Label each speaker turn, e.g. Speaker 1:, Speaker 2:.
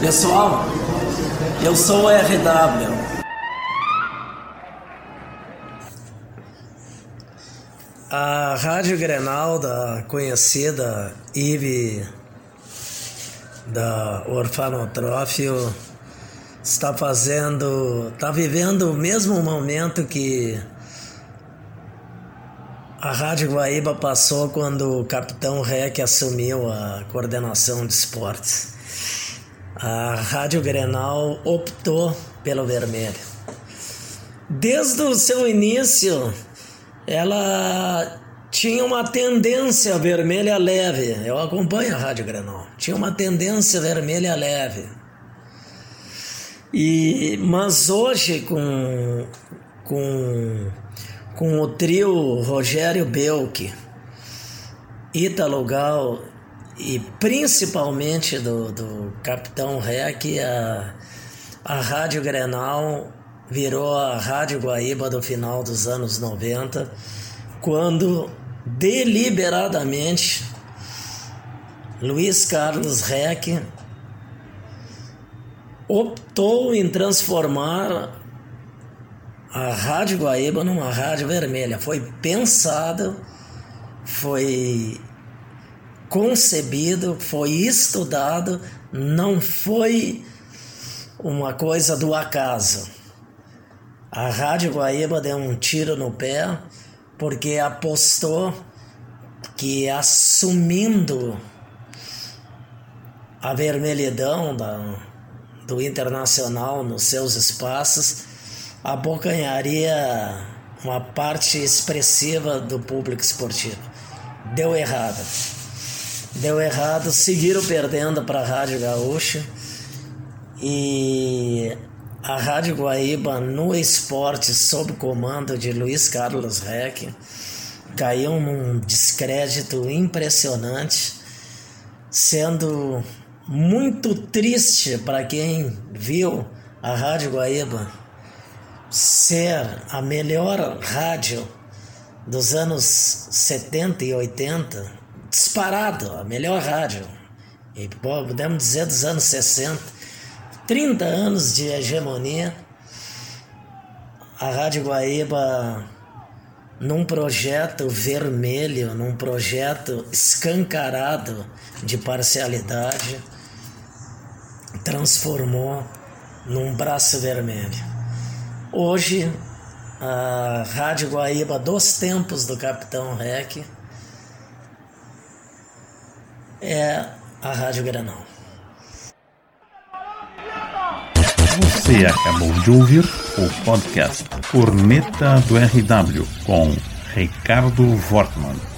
Speaker 1: Pessoal, eu sou o RW. A Rádio Grenal da conhecida IVE da Orfanotrófio está fazendo, está vivendo o mesmo momento que a Rádio Guaíba passou quando o capitão Rec assumiu a coordenação de esportes a Rádio Grenal optou pelo vermelho. Desde o seu início, ela tinha uma tendência vermelha leve. Eu acompanho a Rádio Grenal. Tinha uma tendência vermelha leve. E mas hoje com com com o trio Rogério Belk, Ítalo Gal e principalmente do, do Capitão Rec, a, a Rádio Grenal virou a Rádio Guaíba do final dos anos 90, quando deliberadamente Luiz Carlos Rec optou em transformar a Rádio Guaíba numa rádio vermelha. Foi pensado, foi concebido, foi estudado, não foi uma coisa do acaso. A Rádio Guaíba deu um tiro no pé porque apostou que assumindo a vermelhidão da, do Internacional nos seus espaços, abocanharia uma parte expressiva do público esportivo. Deu errado deu errado, seguiram perdendo para a Rádio Gaúcha e a Rádio Guaíba no esporte sob comando de Luiz Carlos Reck caiu num descrédito impressionante, sendo muito triste para quem viu a Rádio Guaíba ser a melhor rádio dos anos 70 e 80 disparado, a melhor rádio. E podemos dizer dos anos 60. 30 anos de hegemonia. A Rádio Guaíba, num projeto vermelho, num projeto escancarado de parcialidade, transformou num braço vermelho. Hoje, a Rádio Guaíba dos tempos do Capitão Rec é a Rádio Granal.
Speaker 2: Você acabou de ouvir o podcast Corneta do RW com Ricardo Wortmann.